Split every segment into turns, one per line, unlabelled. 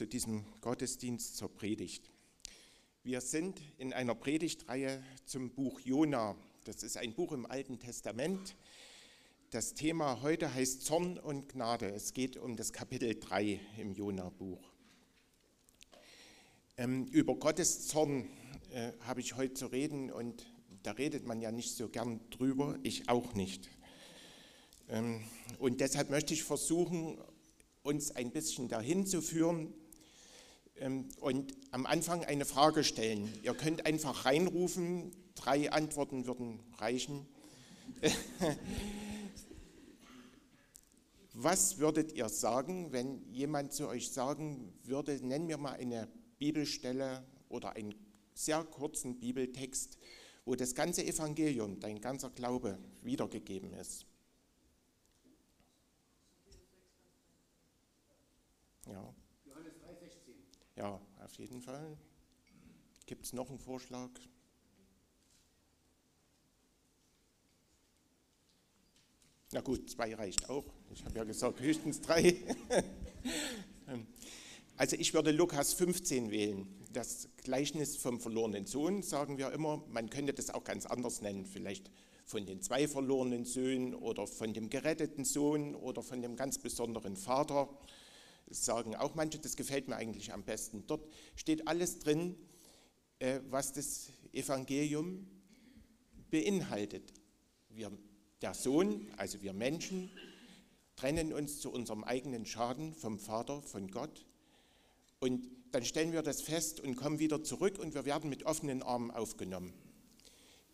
zu diesem Gottesdienst zur Predigt. Wir sind in einer Predigtreihe zum Buch Jona. Das ist ein Buch im Alten Testament. Das Thema heute heißt Zorn und Gnade. Es geht um das Kapitel 3 im Jona-Buch. Ähm, über Gottes Zorn äh, habe ich heute zu reden und da redet man ja nicht so gern drüber, ich auch nicht. Ähm, und deshalb möchte ich versuchen, uns ein bisschen dahin zu führen und am Anfang eine Frage stellen. Ihr könnt einfach reinrufen, drei Antworten würden reichen. Was würdet ihr sagen, wenn jemand zu euch sagen würde, nenn mir mal eine Bibelstelle oder einen sehr kurzen Bibeltext, wo das ganze Evangelium, dein ganzer Glaube wiedergegeben ist? Ja. Johannes 3,16. Ja, auf jeden Fall. Gibt es noch einen Vorschlag? Na gut, zwei reicht auch. Ich habe ja gesagt, höchstens drei. also ich würde Lukas 15 wählen. Das Gleichnis vom verlorenen Sohn, sagen wir immer. Man könnte das auch ganz anders nennen. Vielleicht von den zwei verlorenen Söhnen oder von dem geretteten Sohn oder von dem ganz besonderen Vater. Sagen auch manche, das gefällt mir eigentlich am besten. Dort steht alles drin, äh, was das Evangelium beinhaltet. Wir der Sohn, also wir Menschen, trennen uns zu unserem eigenen Schaden vom Vater, von Gott. Und dann stellen wir das fest und kommen wieder zurück und wir werden mit offenen Armen aufgenommen.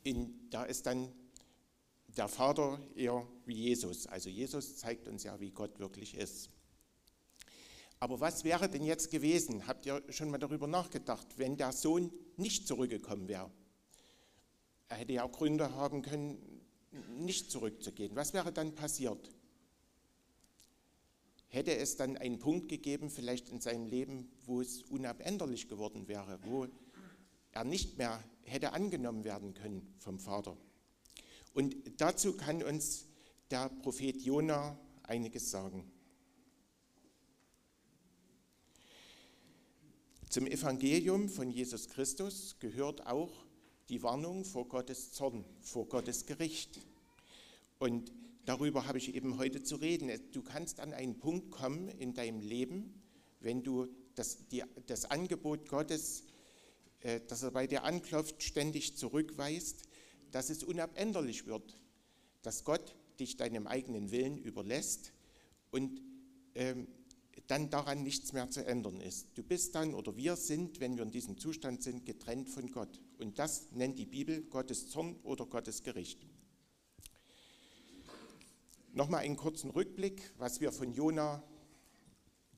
In, da ist dann der Vater eher wie Jesus. Also Jesus zeigt uns ja, wie Gott wirklich ist. Aber was wäre denn jetzt gewesen? Habt ihr schon mal darüber nachgedacht, wenn der Sohn nicht zurückgekommen wäre? Er hätte ja auch Gründe haben können, nicht zurückzugehen. Was wäre dann passiert? Hätte es dann einen Punkt gegeben, vielleicht in seinem Leben, wo es unabänderlich geworden wäre, wo er nicht mehr hätte angenommen werden können vom Vater? Und dazu kann uns der Prophet Jona einiges sagen. Zum Evangelium von Jesus Christus gehört auch die Warnung vor Gottes Zorn, vor Gottes Gericht. Und darüber habe ich eben heute zu reden. Du kannst an einen Punkt kommen in deinem Leben, wenn du das, die, das Angebot Gottes, äh, das er bei dir anklopft, ständig zurückweist, dass es unabänderlich wird, dass Gott dich deinem eigenen Willen überlässt und ähm, dann daran nichts mehr zu ändern ist. Du bist dann oder wir sind, wenn wir in diesem Zustand sind, getrennt von Gott. Und das nennt die Bibel Gottes Zorn oder Gottes Gericht. Nochmal einen kurzen Rückblick, was wir von Jona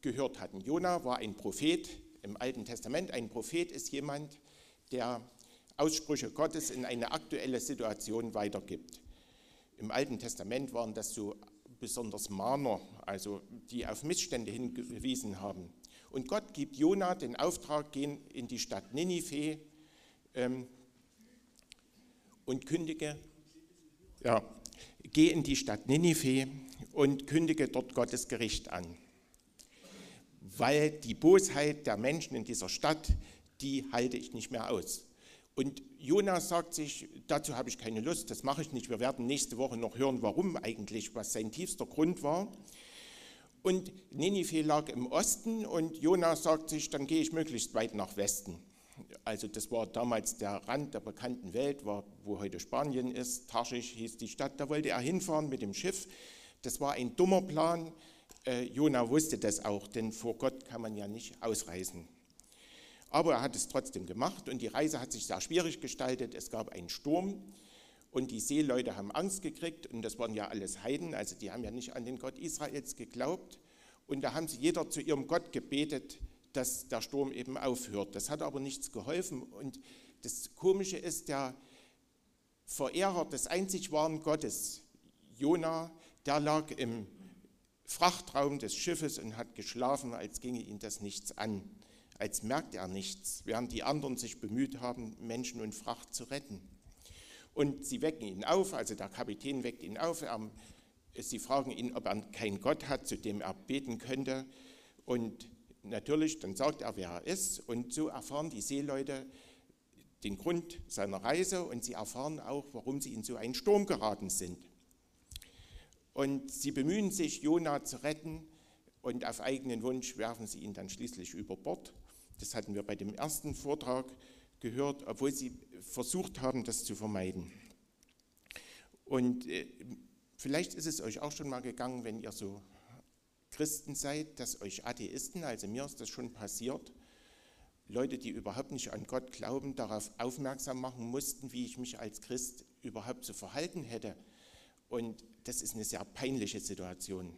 gehört hatten. Jona war ein Prophet im Alten Testament. Ein Prophet ist jemand, der Aussprüche Gottes in eine aktuelle Situation weitergibt. Im Alten Testament waren das so besonders Mahner, also die auf Missstände hingewiesen haben. Und Gott gibt Jona den Auftrag, gehen in die Stadt Ninive ähm, und kündige, ja, geh in die Stadt Ninive und kündige dort Gottes Gericht an. Weil die Bosheit der Menschen in dieser Stadt, die halte ich nicht mehr aus. Und Jonas sagt sich, dazu habe ich keine Lust, das mache ich nicht. Wir werden nächste Woche noch hören, warum eigentlich, was sein tiefster Grund war. Und Ninive lag im Osten und Jonas sagt sich, dann gehe ich möglichst weit nach Westen. Also das war damals der Rand der bekannten Welt, war, wo heute Spanien ist. Tarschisch hieß die Stadt, da wollte er hinfahren mit dem Schiff. Das war ein dummer Plan. Äh, Jona wusste das auch, denn vor Gott kann man ja nicht ausreisen. Aber er hat es trotzdem gemacht und die Reise hat sich sehr schwierig gestaltet. Es gab einen Sturm und die Seeleute haben Angst gekriegt und das waren ja alles Heiden, also die haben ja nicht an den Gott Israels geglaubt. Und da haben sie jeder zu ihrem Gott gebetet, dass der Sturm eben aufhört. Das hat aber nichts geholfen. Und das Komische ist, der Verehrer des einzig wahren Gottes, Jona, der lag im Frachtraum des Schiffes und hat geschlafen, als ginge ihn das nichts an als merkt er nichts, während die anderen sich bemüht haben, Menschen und Fracht zu retten. Und sie wecken ihn auf, also der Kapitän weckt ihn auf, er, sie fragen ihn, ob er keinen Gott hat, zu dem er beten könnte. Und natürlich, dann sagt er, wer er ist. Und so erfahren die Seeleute den Grund seiner Reise und sie erfahren auch, warum sie in so einen Sturm geraten sind. Und sie bemühen sich, Jona zu retten und auf eigenen Wunsch werfen sie ihn dann schließlich über Bord. Das hatten wir bei dem ersten Vortrag gehört, obwohl sie versucht haben, das zu vermeiden. Und äh, vielleicht ist es euch auch schon mal gegangen, wenn ihr so Christen seid, dass euch Atheisten, also mir ist das schon passiert, Leute, die überhaupt nicht an Gott glauben, darauf aufmerksam machen mussten, wie ich mich als Christ überhaupt zu verhalten hätte. Und das ist eine sehr peinliche Situation.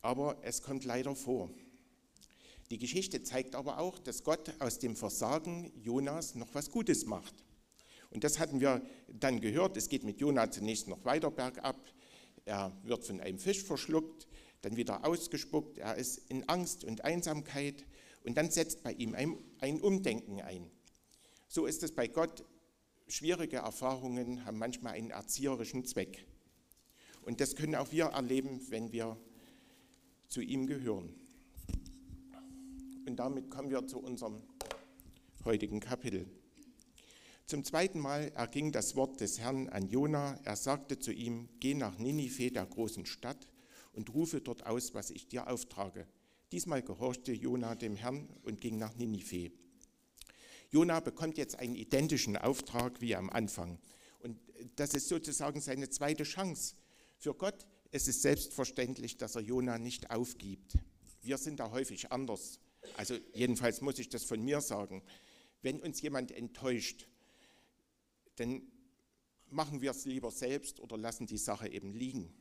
Aber es kommt leider vor. Die Geschichte zeigt aber auch, dass Gott aus dem Versagen Jonas noch was Gutes macht. Und das hatten wir dann gehört. Es geht mit Jona zunächst noch weiter bergab. Er wird von einem Fisch verschluckt, dann wieder ausgespuckt. Er ist in Angst und Einsamkeit und dann setzt bei ihm ein, ein Umdenken ein. So ist es bei Gott. Schwierige Erfahrungen haben manchmal einen erzieherischen Zweck. Und das können auch wir erleben, wenn wir zu ihm gehören. Und damit kommen wir zu unserem heutigen Kapitel. Zum zweiten Mal erging das Wort des Herrn an Jona. Er sagte zu ihm: Geh nach Ninive, der großen Stadt, und rufe dort aus, was ich dir auftrage. Diesmal gehorchte Jona dem Herrn und ging nach Ninive. Jona bekommt jetzt einen identischen Auftrag wie am Anfang. Und das ist sozusagen seine zweite Chance. Für Gott ist es selbstverständlich, dass er Jona nicht aufgibt. Wir sind da häufig anders. Also jedenfalls muss ich das von mir sagen. Wenn uns jemand enttäuscht, dann machen wir es lieber selbst oder lassen die Sache eben liegen.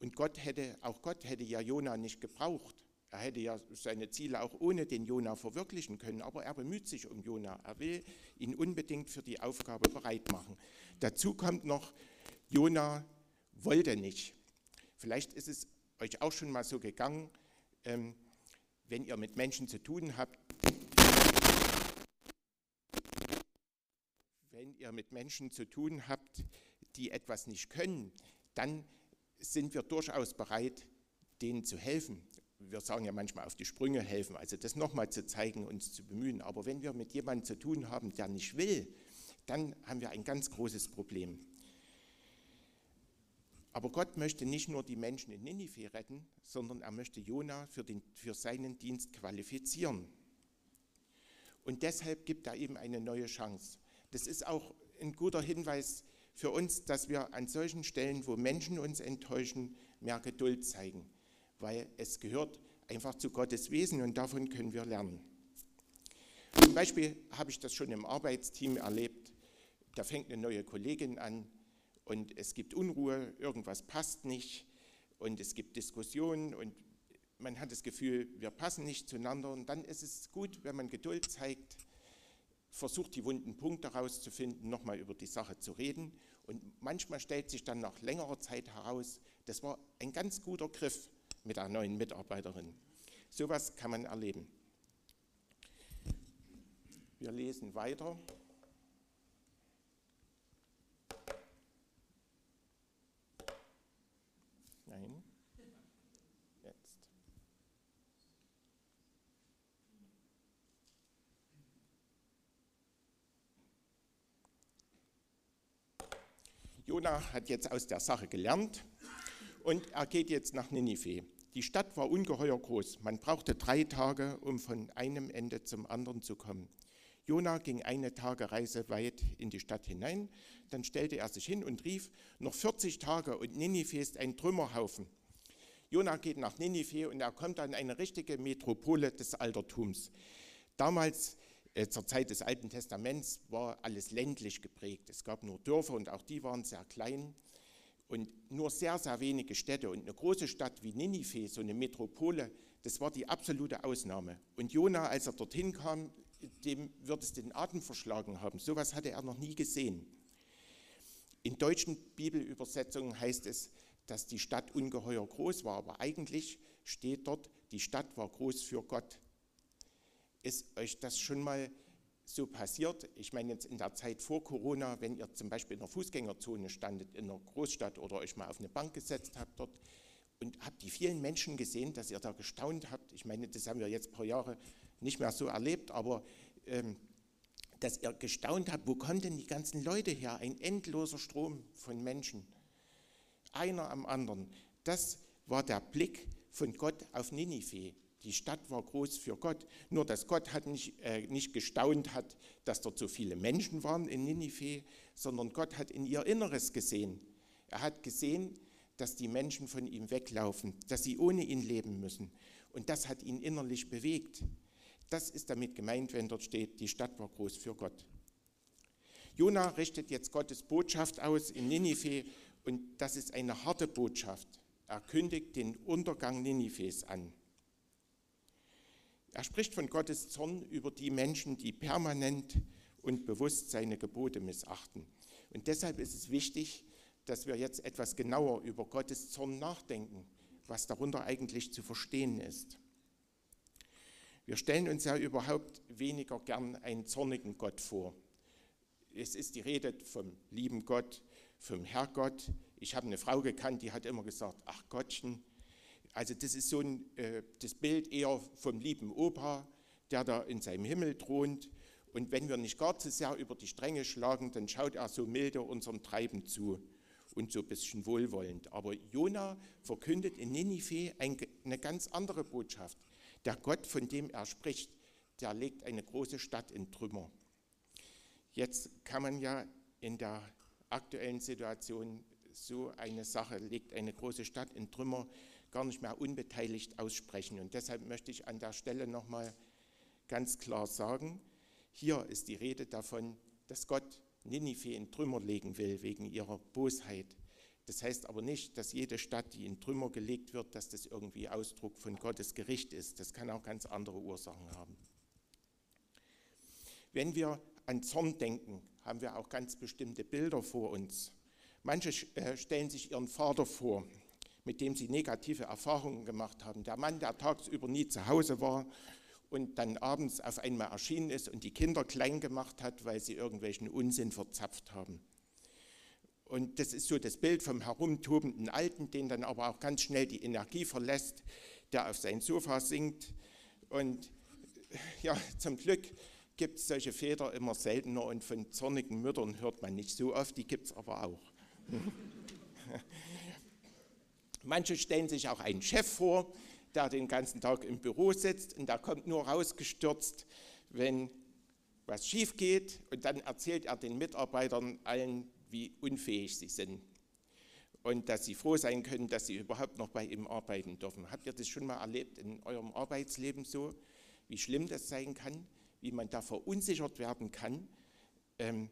Und Gott hätte, auch Gott hätte ja Jona nicht gebraucht. Er hätte ja seine Ziele auch ohne den Jona verwirklichen können, aber er bemüht sich um Jona. Er will ihn unbedingt für die Aufgabe bereit machen. Dazu kommt noch, Jona wollte nicht. Vielleicht ist es euch auch schon mal so gegangen, ähm, wenn ihr mit Menschen zu tun habt, wenn ihr mit Menschen zu tun habt, die etwas nicht können, dann sind wir durchaus bereit, denen zu helfen. Wir sagen ja manchmal auf die Sprünge helfen, also das nochmal zu zeigen, uns zu bemühen. Aber wenn wir mit jemandem zu tun haben, der nicht will, dann haben wir ein ganz großes Problem. Aber Gott möchte nicht nur die Menschen in Ninive retten, sondern er möchte Jona für, den, für seinen Dienst qualifizieren. Und deshalb gibt er ihm eine neue Chance. Das ist auch ein guter Hinweis für uns, dass wir an solchen Stellen, wo Menschen uns enttäuschen, mehr Geduld zeigen, weil es gehört einfach zu Gottes Wesen und davon können wir lernen. Zum Beispiel habe ich das schon im Arbeitsteam erlebt. Da fängt eine neue Kollegin an und es gibt Unruhe, irgendwas passt nicht und es gibt Diskussionen und man hat das Gefühl, wir passen nicht zueinander und dann ist es gut, wenn man Geduld zeigt versucht, die wunden Punkte herauszufinden, nochmal über die Sache zu reden. Und manchmal stellt sich dann nach längerer Zeit heraus, das war ein ganz guter Griff mit der neuen Mitarbeiterin. Sowas kann man erleben. Wir lesen weiter. Nein. Jona hat jetzt aus der Sache gelernt und er geht jetzt nach Ninive. Die Stadt war ungeheuer groß. Man brauchte drei Tage, um von einem Ende zum anderen zu kommen. Jona ging eine Tagereise weit in die Stadt hinein. Dann stellte er sich hin und rief: Noch 40 Tage und Ninive ist ein Trümmerhaufen. Jona geht nach Ninive und er kommt an eine richtige Metropole des Altertums. Damals äh, zur Zeit des Alten Testaments war alles ländlich geprägt. Es gab nur Dörfer und auch die waren sehr klein und nur sehr, sehr wenige Städte. Und eine große Stadt wie Ninive, so eine Metropole, das war die absolute Ausnahme. Und Jona, als er dorthin kam, dem wird es den Atem verschlagen haben. So etwas hatte er noch nie gesehen. In deutschen Bibelübersetzungen heißt es, dass die Stadt ungeheuer groß war, aber eigentlich steht dort, die Stadt war groß für Gott. Ist euch das schon mal so passiert? Ich meine jetzt in der Zeit vor Corona, wenn ihr zum Beispiel in einer Fußgängerzone standet in einer Großstadt oder euch mal auf eine Bank gesetzt habt dort und habt die vielen Menschen gesehen, dass ihr da gestaunt habt. Ich meine, das haben wir jetzt ein paar Jahre nicht mehr so erlebt, aber ähm, dass ihr gestaunt habt, wo kommen denn die ganzen Leute her? Ein endloser Strom von Menschen. Einer am anderen. Das war der Blick von Gott auf Ninive. Die Stadt war groß für Gott. Nur dass Gott hat nicht, äh, nicht gestaunt hat, dass dort so viele Menschen waren in Ninive, sondern Gott hat in ihr Inneres gesehen. Er hat gesehen, dass die Menschen von ihm weglaufen, dass sie ohne ihn leben müssen. Und das hat ihn innerlich bewegt. Das ist damit gemeint, wenn dort steht, die Stadt war groß für Gott. Jona richtet jetzt Gottes Botschaft aus in Ninive und das ist eine harte Botschaft. Er kündigt den Untergang Ninives an. Er spricht von Gottes Zorn über die Menschen, die permanent und bewusst seine Gebote missachten. Und deshalb ist es wichtig, dass wir jetzt etwas genauer über Gottes Zorn nachdenken, was darunter eigentlich zu verstehen ist. Wir stellen uns ja überhaupt weniger gern einen zornigen Gott vor. Es ist die Rede vom lieben Gott, vom Herrgott. Ich habe eine Frau gekannt, die hat immer gesagt, ach Gottchen. Also das ist so ein, äh, das Bild eher vom lieben Opa, der da in seinem Himmel thront. Und wenn wir nicht gar zu sehr über die Stränge schlagen, dann schaut er so milde unserem Treiben zu und so ein bisschen wohlwollend. Aber Jona verkündet in Ninive eine ganz andere Botschaft. Der Gott, von dem er spricht, der legt eine große Stadt in Trümmer. Jetzt kann man ja in der aktuellen Situation so eine Sache, legt eine große Stadt in Trümmer, gar nicht mehr unbeteiligt aussprechen. Und deshalb möchte ich an der Stelle nochmal ganz klar sagen, hier ist die Rede davon, dass Gott Ninive in Trümmer legen will wegen ihrer Bosheit. Das heißt aber nicht, dass jede Stadt, die in Trümmer gelegt wird, dass das irgendwie Ausdruck von Gottes Gericht ist. Das kann auch ganz andere Ursachen haben. Wenn wir an Zorn denken, haben wir auch ganz bestimmte Bilder vor uns. Manche äh, stellen sich ihren Vater vor, mit dem sie negative Erfahrungen gemacht haben. Der Mann, der tagsüber nie zu Hause war und dann abends auf einmal erschienen ist und die Kinder klein gemacht hat, weil sie irgendwelchen Unsinn verzapft haben. Und das ist so das Bild vom herumtobenden Alten, den dann aber auch ganz schnell die Energie verlässt, der auf sein Sofa sinkt. Und ja, zum Glück gibt es solche Väter immer seltener und von zornigen Müttern hört man nicht so oft, die gibt es aber auch. Manche stellen sich auch einen Chef vor, der den ganzen Tag im Büro sitzt und der kommt nur rausgestürzt, wenn was schief geht und dann erzählt er den Mitarbeitern allen, wie unfähig sie sind und dass sie froh sein können, dass sie überhaupt noch bei ihm arbeiten dürfen. Habt ihr das schon mal erlebt in eurem Arbeitsleben so, wie schlimm das sein kann, wie man da verunsichert werden kann, ähm,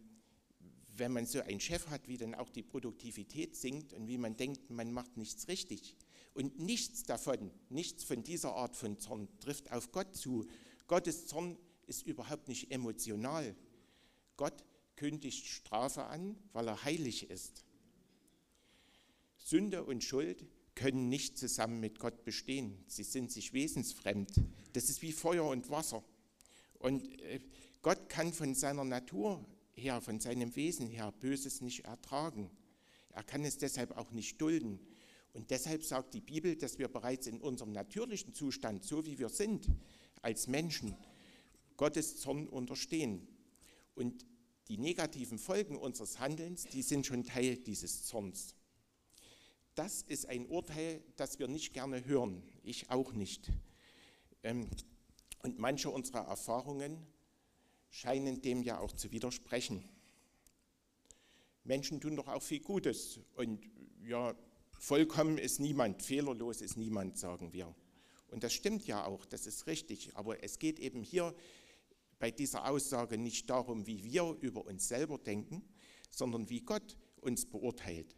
wenn man so einen Chef hat, wie dann auch die Produktivität sinkt und wie man denkt, man macht nichts richtig. Und nichts davon, nichts von dieser Art von Zorn trifft auf Gott zu. Gottes Zorn ist überhaupt nicht emotional. Gott kündigt Strafe an, weil er heilig ist. Sünde und Schuld können nicht zusammen mit Gott bestehen. Sie sind sich wesensfremd. Das ist wie Feuer und Wasser. Und äh, Gott kann von seiner Natur her, von seinem Wesen her Böses nicht ertragen. Er kann es deshalb auch nicht dulden. Und deshalb sagt die Bibel, dass wir bereits in unserem natürlichen Zustand, so wie wir sind, als Menschen, Gottes Zorn unterstehen. Und die negativen Folgen unseres Handelns, die sind schon Teil dieses Zorns. Das ist ein Urteil, das wir nicht gerne hören, ich auch nicht. Ähm, und manche unserer Erfahrungen scheinen dem ja auch zu widersprechen. Menschen tun doch auch viel Gutes und ja, vollkommen ist niemand, fehlerlos ist niemand, sagen wir. Und das stimmt ja auch, das ist richtig, aber es geht eben hier bei dieser Aussage nicht darum, wie wir über uns selber denken, sondern wie Gott uns beurteilt.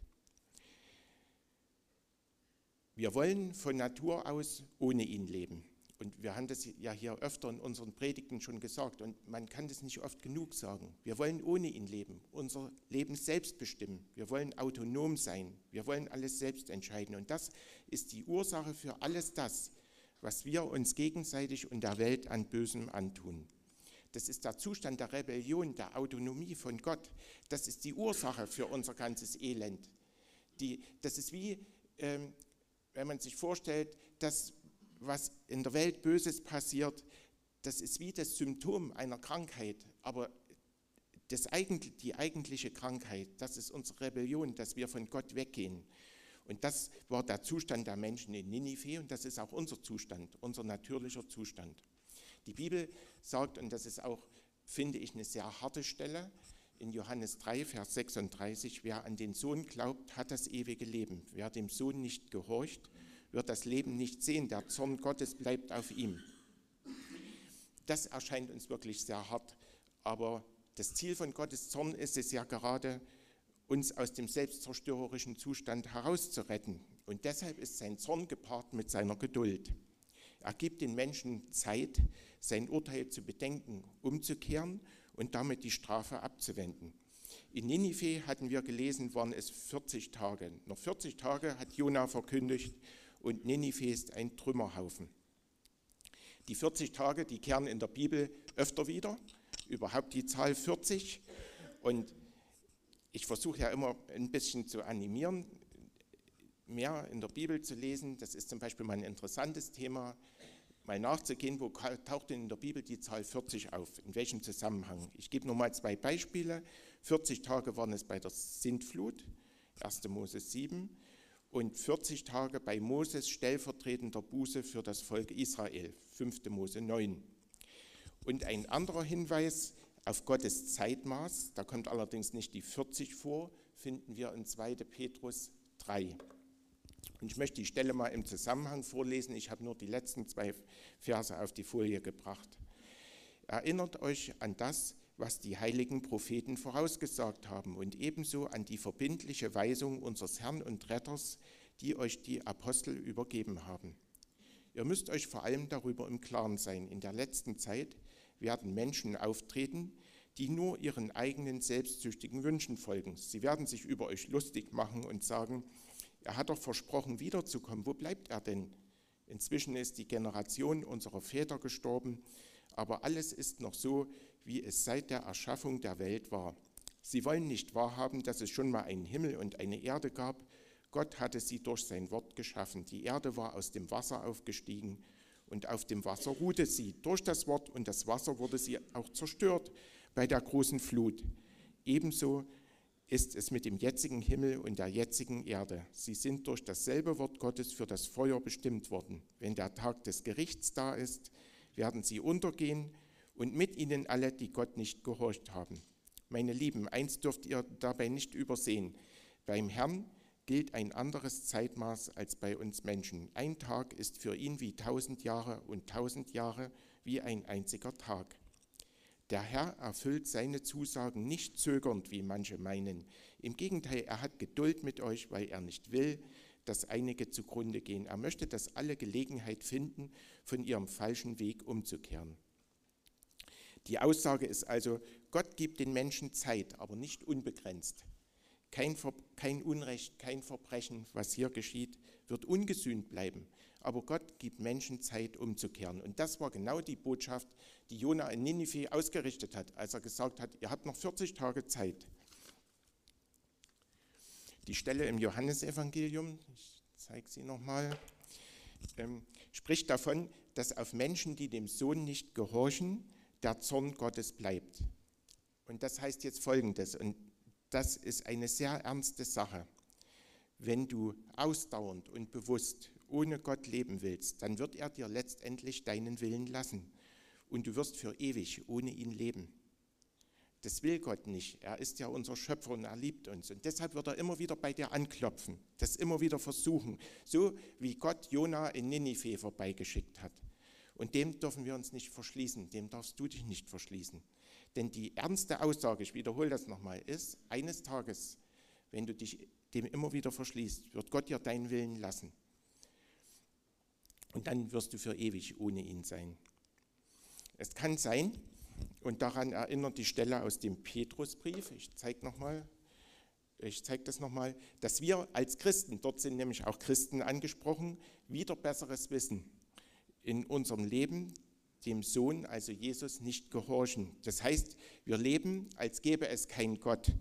Wir wollen von Natur aus ohne ihn leben. Und wir haben das ja hier öfter in unseren Predigten schon gesagt und man kann das nicht oft genug sagen. Wir wollen ohne ihn leben, unser Leben selbst bestimmen. Wir wollen autonom sein. Wir wollen alles selbst entscheiden. Und das ist die Ursache für alles das, was wir uns gegenseitig und der Welt an Bösem antun. Das ist der Zustand der Rebellion, der Autonomie von Gott. Das ist die Ursache für unser ganzes Elend. Die, das ist wie, ähm, wenn man sich vorstellt, dass was in der Welt Böses passiert, das ist wie das Symptom einer Krankheit, aber das die eigentliche Krankheit, das ist unsere Rebellion, dass wir von Gott weggehen. Und das war der Zustand der Menschen in Ninive und das ist auch unser Zustand, unser natürlicher Zustand. Die Bibel sagt, und das ist auch, finde ich, eine sehr harte Stelle, in Johannes 3, Vers 36, wer an den Sohn glaubt, hat das ewige Leben. Wer dem Sohn nicht gehorcht, wird das Leben nicht sehen. Der Zorn Gottes bleibt auf ihm. Das erscheint uns wirklich sehr hart, aber das Ziel von Gottes Zorn ist es ja gerade, uns aus dem selbstzerstörerischen Zustand herauszuretten. Und deshalb ist sein Zorn gepaart mit seiner Geduld. Er gibt den Menschen Zeit, sein Urteil zu bedenken, umzukehren und damit die Strafe abzuwenden. In Ninive hatten wir gelesen, waren es 40 Tage. Noch 40 Tage hat Jona verkündigt und Ninive ist ein Trümmerhaufen. Die 40 Tage, die kehren in der Bibel öfter wieder überhaupt die Zahl 40. Und ich versuche ja immer ein bisschen zu animieren, mehr in der Bibel zu lesen. Das ist zum Beispiel mal ein interessantes Thema, mal nachzugehen, wo taucht denn in der Bibel die Zahl 40 auf, in welchem Zusammenhang. Ich gebe nur mal zwei Beispiele. 40 Tage waren es bei der Sintflut, 1. Mose 7, und 40 Tage bei Moses stellvertretender Buße für das Volk Israel, 5. Mose 9. Und ein anderer Hinweis auf Gottes Zeitmaß, da kommt allerdings nicht die 40 vor, finden wir in 2. Petrus 3. Und ich möchte die Stelle mal im Zusammenhang vorlesen. Ich habe nur die letzten zwei Verse auf die Folie gebracht. Erinnert euch an das, was die heiligen Propheten vorausgesagt haben und ebenso an die verbindliche Weisung unseres Herrn und Retters, die euch die Apostel übergeben haben. Ihr müsst euch vor allem darüber im Klaren sein. In der letzten Zeit werden Menschen auftreten, die nur ihren eigenen selbstsüchtigen Wünschen folgen. Sie werden sich über euch lustig machen und sagen, er hat doch versprochen, wiederzukommen. Wo bleibt er denn? Inzwischen ist die Generation unserer Väter gestorben, aber alles ist noch so, wie es seit der Erschaffung der Welt war. Sie wollen nicht wahrhaben, dass es schon mal einen Himmel und eine Erde gab. Gott hatte sie durch sein Wort geschaffen. Die Erde war aus dem Wasser aufgestiegen und auf dem Wasser ruhte sie durch das Wort und das Wasser wurde sie auch zerstört bei der großen Flut. Ebenso ist es mit dem jetzigen Himmel und der jetzigen Erde. Sie sind durch dasselbe Wort Gottes für das Feuer bestimmt worden. Wenn der Tag des Gerichts da ist, werden sie untergehen und mit ihnen alle, die Gott nicht gehorcht haben. Meine Lieben, eins dürft ihr dabei nicht übersehen. Beim Herrn gilt ein anderes Zeitmaß als bei uns Menschen. Ein Tag ist für ihn wie tausend Jahre und tausend Jahre wie ein einziger Tag. Der Herr erfüllt seine Zusagen nicht zögernd, wie manche meinen. Im Gegenteil, er hat Geduld mit euch, weil er nicht will, dass einige zugrunde gehen. Er möchte, dass alle Gelegenheit finden, von ihrem falschen Weg umzukehren. Die Aussage ist also, Gott gibt den Menschen Zeit, aber nicht unbegrenzt. Kein, kein Unrecht, kein Verbrechen, was hier geschieht, wird ungesühnt bleiben. Aber Gott gibt Menschen Zeit, umzukehren. Und das war genau die Botschaft, die Jona in Ninive ausgerichtet hat, als er gesagt hat, ihr habt noch 40 Tage Zeit. Die Stelle im Johannesevangelium, ich zeige sie nochmal, ähm, spricht davon, dass auf Menschen, die dem Sohn nicht gehorchen, der Zorn Gottes bleibt. Und das heißt jetzt Folgendes, und das ist eine sehr ernste Sache. Wenn du ausdauernd und bewusst ohne Gott leben willst, dann wird er dir letztendlich deinen Willen lassen und du wirst für ewig ohne ihn leben. Das will Gott nicht. Er ist ja unser Schöpfer und er liebt uns. Und deshalb wird er immer wieder bei dir anklopfen, das immer wieder versuchen, so wie Gott Jona in Ninive vorbeigeschickt hat. Und dem dürfen wir uns nicht verschließen, dem darfst du dich nicht verschließen. Denn die ernste Aussage, ich wiederhole das nochmal, ist, eines Tages, wenn du dich dem immer wieder verschließt, wird Gott dir deinen Willen lassen. Und dann wirst du für ewig ohne ihn sein. Es kann sein, und daran erinnert die Stelle aus dem Petrusbrief, ich zeige nochmal, ich zeige das nochmal, dass wir als Christen, dort sind nämlich auch Christen angesprochen, wieder besseres Wissen in unserem Leben dem Sohn, also Jesus, nicht gehorchen. Das heißt, wir leben, als gäbe es keinen Gott.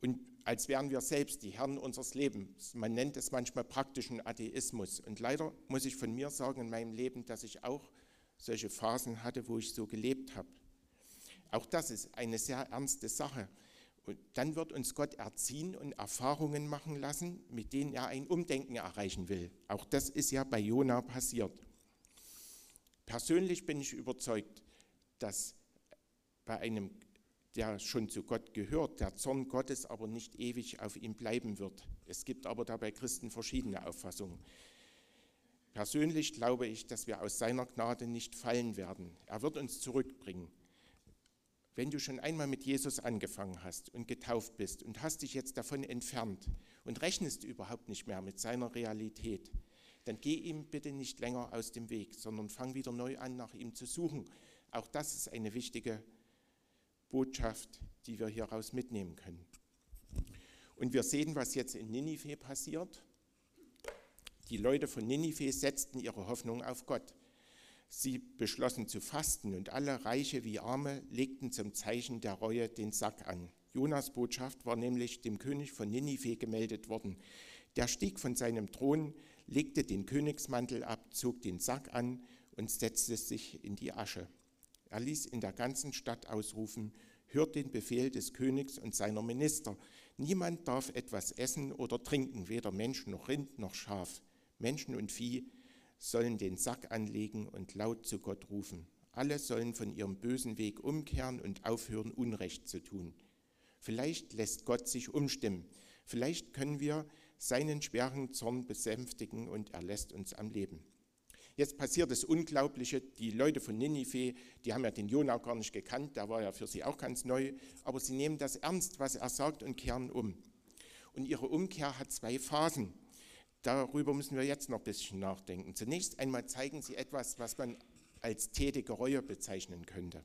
Und als wären wir selbst die Herren unseres Lebens. Man nennt es manchmal praktischen Atheismus. Und leider muss ich von mir sagen in meinem Leben, dass ich auch solche Phasen hatte, wo ich so gelebt habe. Auch das ist eine sehr ernste Sache. Und dann wird uns Gott erziehen und Erfahrungen machen lassen, mit denen er ein Umdenken erreichen will. Auch das ist ja bei Jona passiert. Persönlich bin ich überzeugt, dass bei einem, der schon zu Gott gehört, der Zorn Gottes aber nicht ewig auf ihm bleiben wird. Es gibt aber dabei Christen verschiedene Auffassungen. Persönlich glaube ich, dass wir aus seiner Gnade nicht fallen werden. Er wird uns zurückbringen. Wenn du schon einmal mit Jesus angefangen hast und getauft bist und hast dich jetzt davon entfernt und rechnest überhaupt nicht mehr mit seiner Realität, dann geh ihm bitte nicht länger aus dem Weg, sondern fang wieder neu an, nach ihm zu suchen. Auch das ist eine wichtige Botschaft, die wir hieraus mitnehmen können. Und wir sehen, was jetzt in Ninive passiert. Die Leute von Ninive setzten ihre Hoffnung auf Gott. Sie beschlossen zu fasten und alle Reiche wie Arme legten zum Zeichen der Reue den Sack an. Jonas Botschaft war nämlich dem König von Ninive gemeldet worden. Der stieg von seinem Thron, legte den Königsmantel ab, zog den Sack an und setzte sich in die Asche. Er ließ in der ganzen Stadt ausrufen, hört den Befehl des Königs und seiner Minister. Niemand darf etwas essen oder trinken, weder Mensch noch Rind noch Schaf. Menschen und Vieh sollen den Sack anlegen und laut zu Gott rufen. Alle sollen von ihrem bösen Weg umkehren und aufhören, Unrecht zu tun. Vielleicht lässt Gott sich umstimmen. Vielleicht können wir seinen schweren Zorn besänftigen und er lässt uns am Leben. Jetzt passiert das Unglaubliche, die Leute von Ninive, die haben ja den Jonah gar nicht gekannt, der war ja für sie auch ganz neu, aber sie nehmen das ernst, was er sagt und kehren um. Und ihre Umkehr hat zwei Phasen. Darüber müssen wir jetzt noch ein bisschen nachdenken. Zunächst einmal zeigen sie etwas, was man als tätige Reue bezeichnen könnte.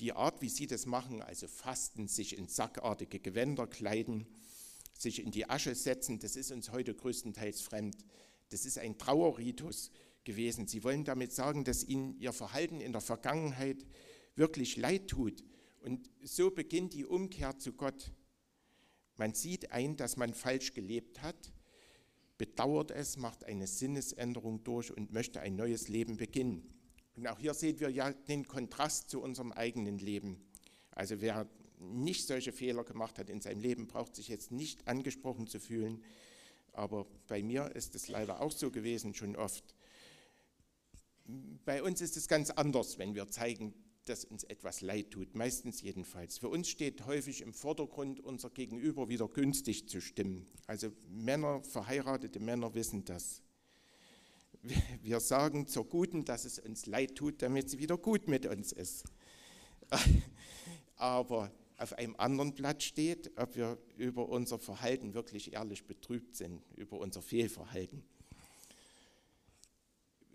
Die Art, wie sie das machen, also fasten, sich in sackartige Gewänder kleiden, sich in die Asche setzen, das ist uns heute größtenteils fremd. Das ist ein Trauerritus gewesen. Sie wollen damit sagen, dass ihnen ihr Verhalten in der Vergangenheit wirklich leid tut. Und so beginnt die Umkehr zu Gott. Man sieht ein, dass man falsch gelebt hat bedauert es, macht eine Sinnesänderung durch und möchte ein neues Leben beginnen. Und auch hier sehen wir ja den Kontrast zu unserem eigenen Leben. Also wer nicht solche Fehler gemacht hat in seinem Leben, braucht sich jetzt nicht angesprochen zu fühlen. Aber bei mir ist es leider auch so gewesen, schon oft. Bei uns ist es ganz anders, wenn wir zeigen, dass uns etwas leid tut, meistens jedenfalls. Für uns steht häufig im Vordergrund, unser Gegenüber wieder günstig zu stimmen. Also Männer, verheiratete Männer wissen das. Wir sagen zur Guten, dass es uns leid tut, damit sie wieder gut mit uns ist. Aber auf einem anderen Blatt steht, ob wir über unser Verhalten wirklich ehrlich betrübt sind, über unser Fehlverhalten.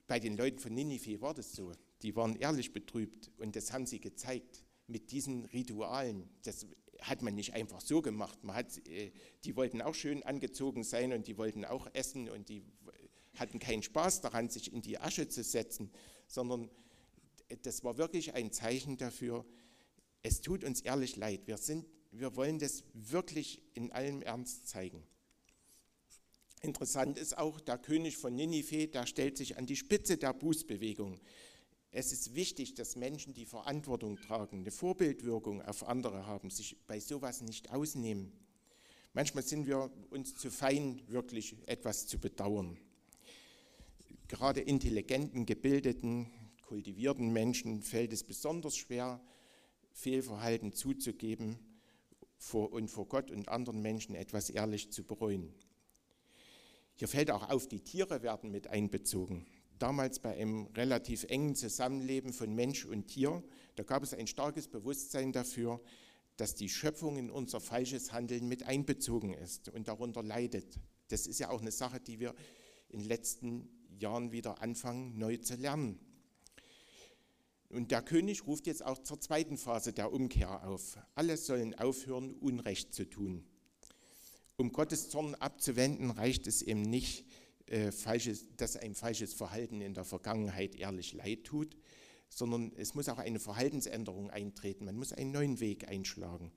Bei den Leuten von Ninive war das so die waren ehrlich betrübt und das haben sie gezeigt mit diesen Ritualen. Das hat man nicht einfach so gemacht. Man hat, äh, die wollten auch schön angezogen sein und die wollten auch essen und die hatten keinen Spaß daran, sich in die Asche zu setzen, sondern das war wirklich ein Zeichen dafür, es tut uns ehrlich leid. Wir, sind, wir wollen das wirklich in allem Ernst zeigen. Interessant ist auch, der König von Ninive, der stellt sich an die Spitze der Bußbewegung. Es ist wichtig, dass Menschen, die Verantwortung tragen, eine Vorbildwirkung auf andere haben, sich bei sowas nicht ausnehmen. Manchmal sind wir uns zu fein, wirklich etwas zu bedauern. Gerade intelligenten, gebildeten, kultivierten Menschen fällt es besonders schwer, Fehlverhalten zuzugeben und vor Gott und anderen Menschen etwas ehrlich zu bereuen. Hier fällt auch auf, die Tiere werden mit einbezogen damals bei einem relativ engen Zusammenleben von Mensch und Tier, da gab es ein starkes Bewusstsein dafür, dass die Schöpfung in unser falsches Handeln mit einbezogen ist und darunter leidet. Das ist ja auch eine Sache, die wir in den letzten Jahren wieder anfangen, neu zu lernen. Und der König ruft jetzt auch zur zweiten Phase der Umkehr auf. Alle sollen aufhören, Unrecht zu tun. Um Gottes Zorn abzuwenden, reicht es eben nicht, äh, falsches, dass ein falsches Verhalten in der Vergangenheit ehrlich leid tut, sondern es muss auch eine Verhaltensänderung eintreten. Man muss einen neuen Weg einschlagen.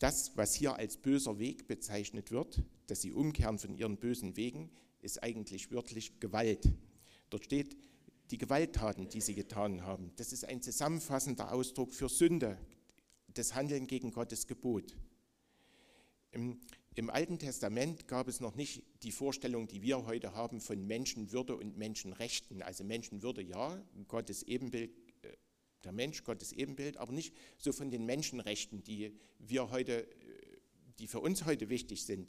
das, was hier als böser Weg bezeichnet wird, dass sie umkehren von ihren bösen Wegen, ist eigentlich wörtlich Gewalt. Dort steht, die Gewalttaten, die sie getan haben. Das ist ein zusammenfassender Ausdruck für Sünde, das Handeln gegen Gottes Gebot. Im, Im, Alten Testament gab es noch nicht die Vorstellung, die wir heute haben von Menschenwürde und Menschenrechten. Also Menschenwürde, ja, Gottes Ebenbild, äh, der Mensch, Gottes Ebenbild, aber nicht so von den Menschenrechten, die wir heute, äh, die für uns heute wichtig sind.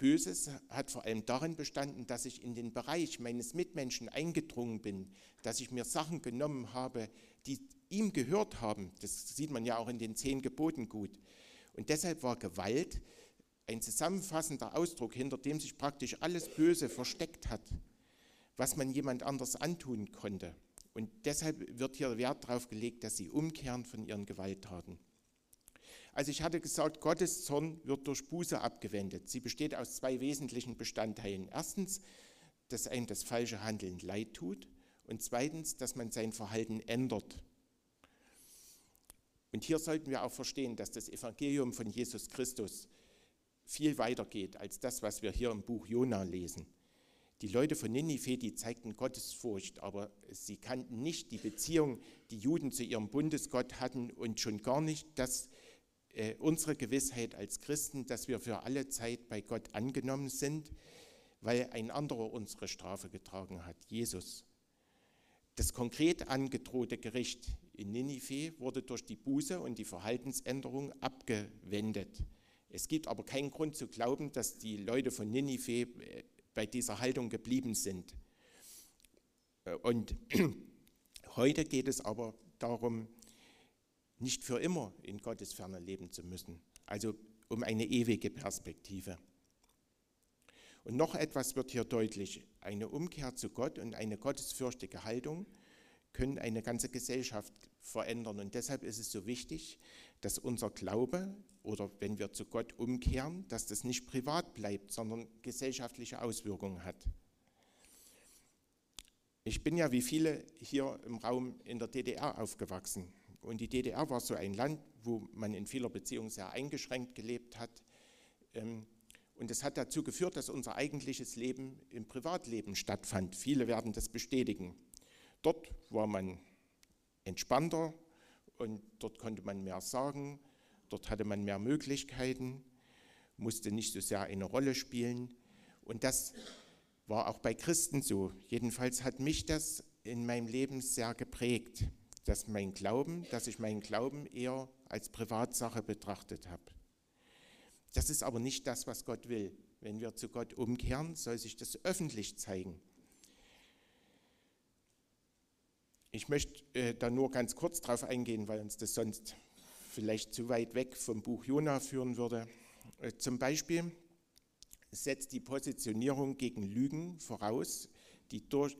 Böses hat vor allem darin bestanden, dass ich in den Bereich meines Mitmenschen eingedrungen bin, dass ich mir Sachen genommen habe, die ihm gehört haben. Das sieht man ja auch in den zehn Geboten gut. Und deshalb war Gewalt ein zusammenfassender Ausdruck, hinter dem sich praktisch alles Böse versteckt hat, was man jemand anders antun konnte. Und deshalb wird hier Wert darauf gelegt, dass sie umkehren von ihren Gewalttaten. Also ich hatte gesagt, Gottes Zorn wird durch Buße abgewendet. Sie besteht aus zwei wesentlichen Bestandteilen. Erstens, dass einem das falsche Handeln leid tut und zweitens, dass man sein Verhalten ändert. Und hier sollten wir auch verstehen, dass das Evangelium von Jesus Christus viel weiter geht als das, was wir hier im Buch Jona lesen. Die Leute von Ninive, die zeigten Gottesfurcht, aber sie kannten nicht die Beziehung, die Juden zu ihrem Bundesgott hatten und schon gar nicht das, äh, unsere Gewissheit als Christen, dass wir für alle Zeit bei Gott angenommen sind, weil ein anderer unsere Strafe getragen hat, Jesus. Das konkret angedrohte Gericht in Ninive wurde durch die Buße und die Verhaltensänderung abgewendet. Es gibt aber keinen Grund zu glauben, dass die Leute von Ninive äh, bei dieser Haltung geblieben sind. Äh, und heute geht es aber darum, nicht für immer in Gottes Ferne leben zu müssen, also um eine ewige Perspektive. Und noch etwas wird hier deutlich. Eine Umkehr zu Gott und eine gottesfürchtige Haltung können eine ganze Gesellschaft verändern. Und deshalb ist es so wichtig, dass unser Glaube oder wenn wir zu Gott umkehren, dass das nicht privat bleibt, sondern gesellschaftliche Auswirkungen hat. Ich bin ja wie viele hier im Raum in der DDR aufgewachsen. Und die DDR war so ein Land, wo man in vieler Beziehung sehr eingeschränkt gelebt hat. Ähm, und es hat dazu geführt, dass unser eigentliches Leben im Privatleben stattfand. Viele werden das bestätigen. Dort war man entspannter und dort konnte man mehr sagen, dort hatte man mehr Möglichkeiten, musste nicht so sehr eine Rolle spielen. Und das war auch bei Christen so. Jedenfalls hat mich das in meinem Leben sehr geprägt dass mein Glauben, dass ich meinen Glauben eher als Privatsache betrachtet habe. Das ist aber nicht das, was Gott will. Wenn wir zu Gott umkehren, soll sich das öffentlich zeigen. Ich möchte äh, da nur ganz kurz drauf eingehen, weil uns das sonst vielleicht zu weit weg vom Buch Jona führen würde. Äh, zum Beispiel setzt die Positionierung gegen Lügen voraus, die, durch,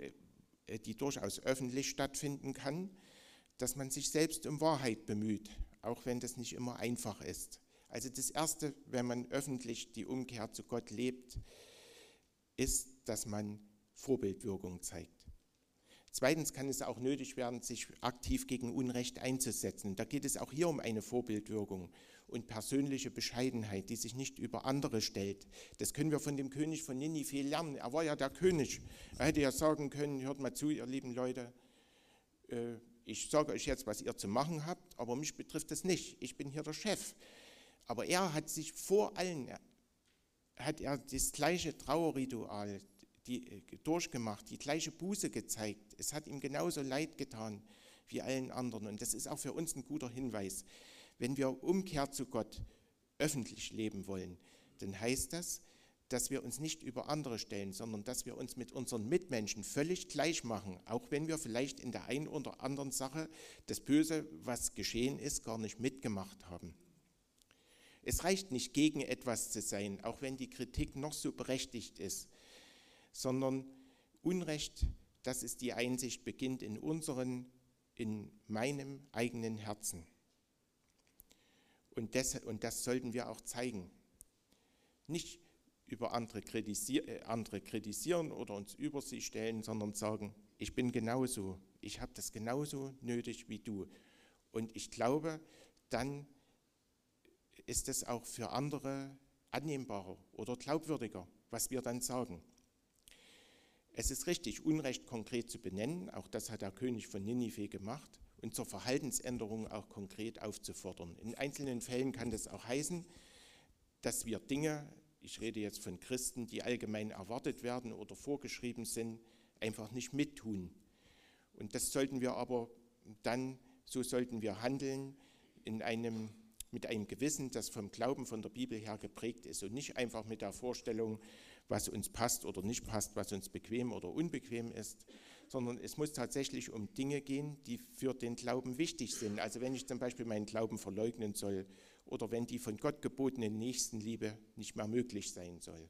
äh, die durchaus öffentlich stattfinden kann dass man sich selbst um Wahrheit bemüht, auch wenn das nicht immer einfach ist. Also das Erste, wenn man öffentlich die Umkehr zu Gott lebt, ist, dass man Vorbildwirkung zeigt. Zweitens kann es auch nötig werden, sich aktiv gegen Unrecht einzusetzen. Da geht es auch hier um eine Vorbildwirkung und persönliche Bescheidenheit, die sich nicht über andere stellt. Das können wir von dem König von Ninive lernen. Er war ja der König. Er hätte ja sagen können, hört mal zu, ihr lieben Leute, äh, ich sage euch jetzt, was ihr zu machen habt, aber mich betrifft das nicht. Ich bin hier der Chef. Aber er hat sich vor allen, hat er das gleiche Trauerritual die, äh, durchgemacht, die gleiche Buße gezeigt. Es hat ihm genauso leid getan wie allen anderen. Und das ist auch für uns ein guter Hinweis. Wenn wir Umkehr zu Gott öffentlich leben wollen, dann heißt das, dass wir uns nicht über andere stellen, sondern dass wir uns mit unseren Mitmenschen völlig gleich machen, auch wenn wir vielleicht in der einen oder anderen Sache das Böse, was geschehen ist, gar nicht mitgemacht haben. Es reicht nicht gegen etwas zu sein, auch wenn die Kritik noch so berechtigt ist, sondern Unrecht, das ist die Einsicht, beginnt in unseren, in meinem eigenen Herzen. Und das, und das sollten wir auch zeigen. Nicht über andere, kritisier, äh, andere kritisieren oder uns über sie stellen, sondern sagen, ich bin genauso, ich habe das genauso nötig wie du. Und ich glaube, dann ist es auch für andere annehmbarer oder glaubwürdiger, was wir dann sagen. Es ist richtig, Unrecht konkret zu benennen, auch das hat der König von Ninive gemacht, und zur Verhaltensänderung auch konkret aufzufordern. In einzelnen Fällen kann das auch heißen, dass wir Dinge, ich rede jetzt von Christen, die allgemein erwartet werden oder vorgeschrieben sind, einfach nicht mittun. Und das sollten wir aber dann, so sollten wir handeln, in einem, mit einem Gewissen, das vom Glauben von der Bibel her geprägt ist und nicht einfach mit der Vorstellung, was uns passt oder nicht passt, was uns bequem oder unbequem ist, sondern es muss tatsächlich um Dinge gehen, die für den Glauben wichtig sind. Also wenn ich zum Beispiel meinen Glauben verleugnen soll oder wenn die von Gott gebotene Nächstenliebe nicht mehr möglich sein soll.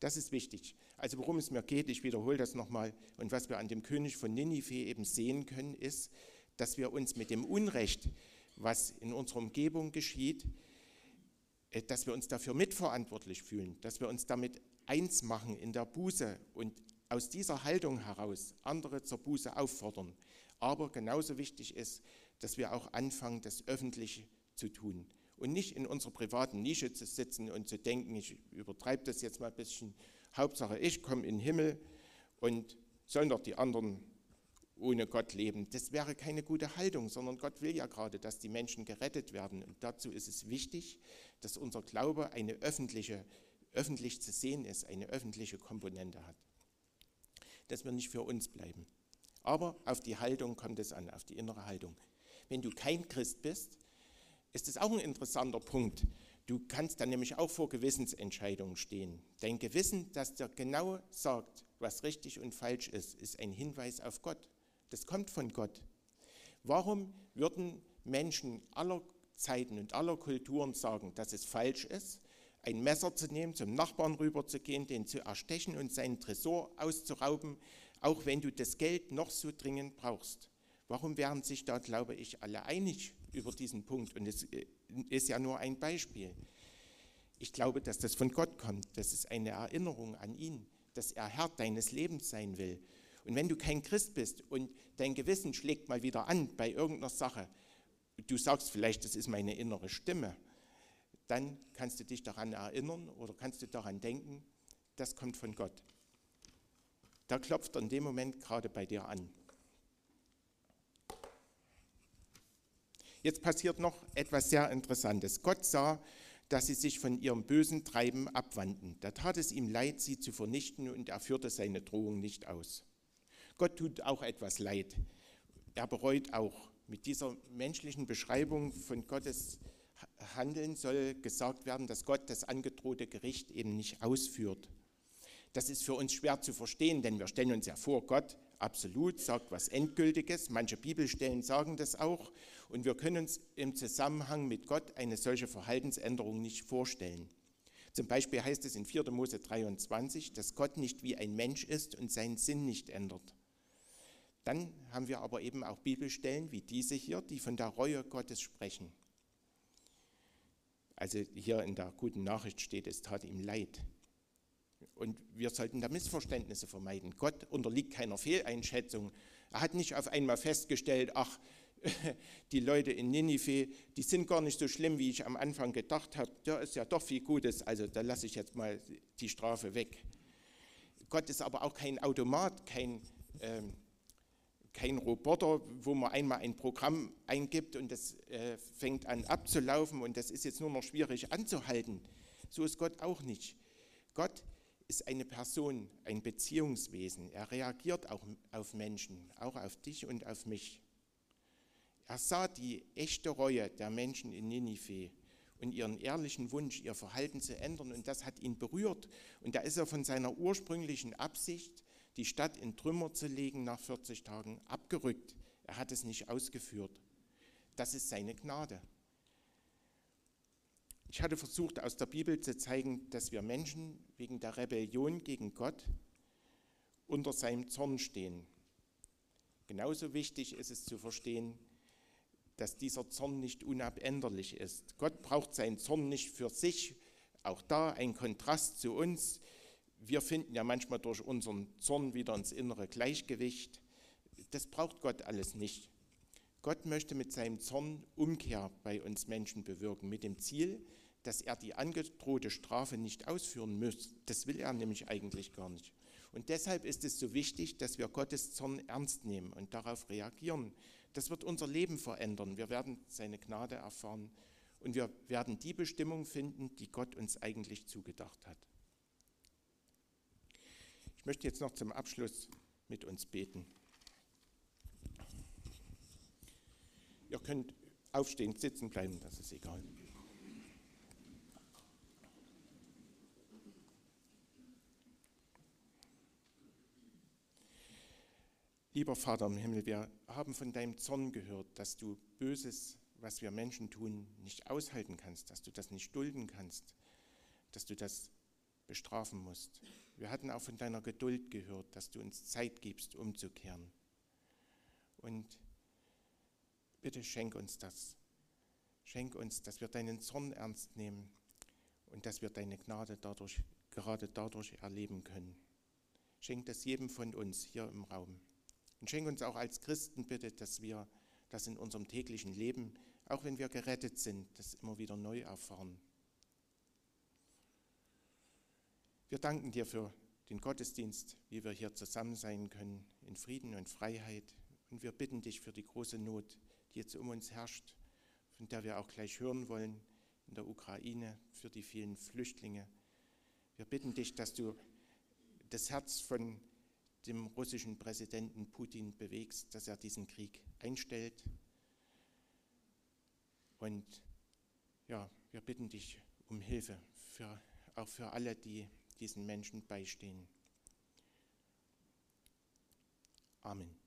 Das ist wichtig. Also worum es mir geht, ich wiederhole das nochmal, und was wir an dem König von Ninive eben sehen können, ist, dass wir uns mit dem Unrecht, was in unserer Umgebung geschieht, äh, dass wir uns dafür mitverantwortlich fühlen, dass wir uns damit eins machen in der Buße und aus dieser Haltung heraus andere zur Buße auffordern. Aber genauso wichtig ist, dass wir auch anfangen, das Öffentliche zu tun und nicht in unserer privaten Nische zu sitzen und zu denken, ich übertreibe das jetzt mal ein bisschen, Hauptsache ich komme in den Himmel und sollen doch die anderen ohne Gott leben. Das wäre keine gute Haltung, sondern Gott will ja gerade, dass die Menschen gerettet werden. Und dazu ist es wichtig, dass unser Glaube eine öffentliche, öffentlich zu sehen ist, eine öffentliche Komponente hat. Dass wir nicht für uns bleiben. Aber auf die Haltung kommt es an, auf die innere Haltung. Wenn du kein Christ bist, ist es auch ein interessanter Punkt. Du kannst dann nämlich auch vor Gewissensentscheidungen stehen. Dein Gewissen, das dir genau sagt, was richtig und falsch ist, ist ein Hinweis auf Gott. Das kommt von Gott. Warum würden Menschen aller Zeiten und aller Kulturen sagen, dass es falsch ist, ein Messer zu nehmen, zum Nachbarn rüberzugehen, den zu erstechen und seinen Tresor auszurauben, auch wenn du das Geld noch so dringend brauchst? Warum wären sich da, glaube ich, alle einig über diesen Punkt? Und es äh, ist ja nur ein Beispiel. Ich glaube, dass das von Gott kommt. Das ist eine Erinnerung an ihn, dass er Herr deines Lebens sein will und wenn du kein Christ bist und dein Gewissen schlägt mal wieder an bei irgendeiner Sache, du sagst vielleicht, das ist meine innere Stimme, dann kannst du dich daran erinnern oder kannst du daran denken, das kommt von Gott. Da klopft er in dem Moment gerade bei dir an. Jetzt passiert noch etwas sehr Interessantes. Gott sah, dass sie sich von ihrem bösen Treiben abwandten. Da tat es ihm leid, sie zu vernichten, und er führte seine Drohung nicht aus. Gott tut auch etwas leid. Er bereut auch. Mit dieser menschlichen Beschreibung von Gottes Handeln soll gesagt werden, dass Gott das angedrohte Gericht eben nicht ausführt. Das ist für uns schwer zu verstehen, denn wir stellen uns ja vor, Gott absolut sagt was Endgültiges. Manche Bibelstellen sagen das auch. Und wir können uns im Zusammenhang mit Gott eine solche Verhaltensänderung nicht vorstellen. Zum Beispiel heißt es in 4. Mose 23, dass Gott nicht wie ein Mensch ist und seinen Sinn nicht ändert. Dann haben wir aber eben auch Bibelstellen wie diese hier, die von der Reue Gottes sprechen. Also hier in der guten Nachricht steht, es tat ihm leid. Und wir sollten da Missverständnisse vermeiden. Gott unterliegt keiner Fehleinschätzung. Er hat nicht auf einmal festgestellt, ach, die Leute in Ninive, die sind gar nicht so schlimm, wie ich am Anfang gedacht habe. Da ist ja doch viel Gutes, also da lasse ich jetzt mal die Strafe weg. Gott ist aber auch kein Automat, kein, ähm, kein Roboter, wo man einmal ein Programm eingibt und das äh, fängt an abzulaufen und das ist jetzt nur noch schwierig anzuhalten. So ist Gott auch nicht. Gott ist eine Person, ein Beziehungswesen. Er reagiert auch auf Menschen, auch auf dich und auf mich. Er sah die echte Reue der Menschen in Ninive und ihren ehrlichen Wunsch, ihr Verhalten zu ändern und das hat ihn berührt. Und da ist er von seiner ursprünglichen Absicht, die Stadt in Trümmer zu legen nach 40 Tagen, abgerückt. Er hat es nicht ausgeführt. Das ist seine Gnade. Ich hatte versucht, aus der Bibel zu zeigen, dass wir Menschen wegen der Rebellion gegen Gott unter seinem Zorn stehen. Genauso wichtig ist es zu verstehen, dass dieser Zorn nicht unabänderlich ist. Gott braucht seinen Zorn nicht für sich. Auch da ein Kontrast zu uns wir finden ja manchmal durch unseren Zorn wieder ins innere Gleichgewicht. Das braucht Gott alles nicht. Gott möchte mit seinem Zorn Umkehr bei uns Menschen bewirken, mit dem Ziel, dass er die angedrohte Strafe nicht ausführen muss. Das will er nämlich eigentlich gar nicht. Und deshalb ist es so wichtig, dass wir Gottes Zorn ernst nehmen und darauf reagieren. Das wird unser Leben verändern. Wir werden seine Gnade erfahren und wir werden die Bestimmung finden, die Gott uns eigentlich zugedacht hat. Ich möchte jetzt noch zum Abschluss mit uns beten. Ihr könnt aufstehen, sitzen bleiben, das ist egal. Lieber Vater im Himmel, wir haben von deinem Zorn gehört, dass du Böses, was wir Menschen tun, nicht aushalten kannst, dass du das nicht dulden kannst, dass du das bestrafen musst. Wir hatten auch von deiner Geduld gehört, dass du uns Zeit gibst, umzukehren. Und bitte schenk uns das. Schenk uns, dass wir deinen Zorn ernst nehmen und dass wir deine Gnade dadurch, gerade dadurch erleben können. Schenk das jedem von uns hier im Raum. Und schenk uns auch als Christen bitte, dass wir das in unserem täglichen Leben, auch wenn wir gerettet sind, das immer wieder neu erfahren. Wir danken dir für den Gottesdienst, wie wir hier zusammen sein können, in Frieden und Freiheit. Und wir bitten dich für die große Not, die jetzt um uns herrscht, von der wir auch gleich hören wollen, in der Ukraine, für die vielen Flüchtlinge. Wir bitten dich, dass du das Herz von dem russischen Präsidenten Putin bewegst, dass er diesen Krieg einstellt. Und ja, wir bitten dich um Hilfe, für, auch für alle, die diesen Menschen beistehen. Amen.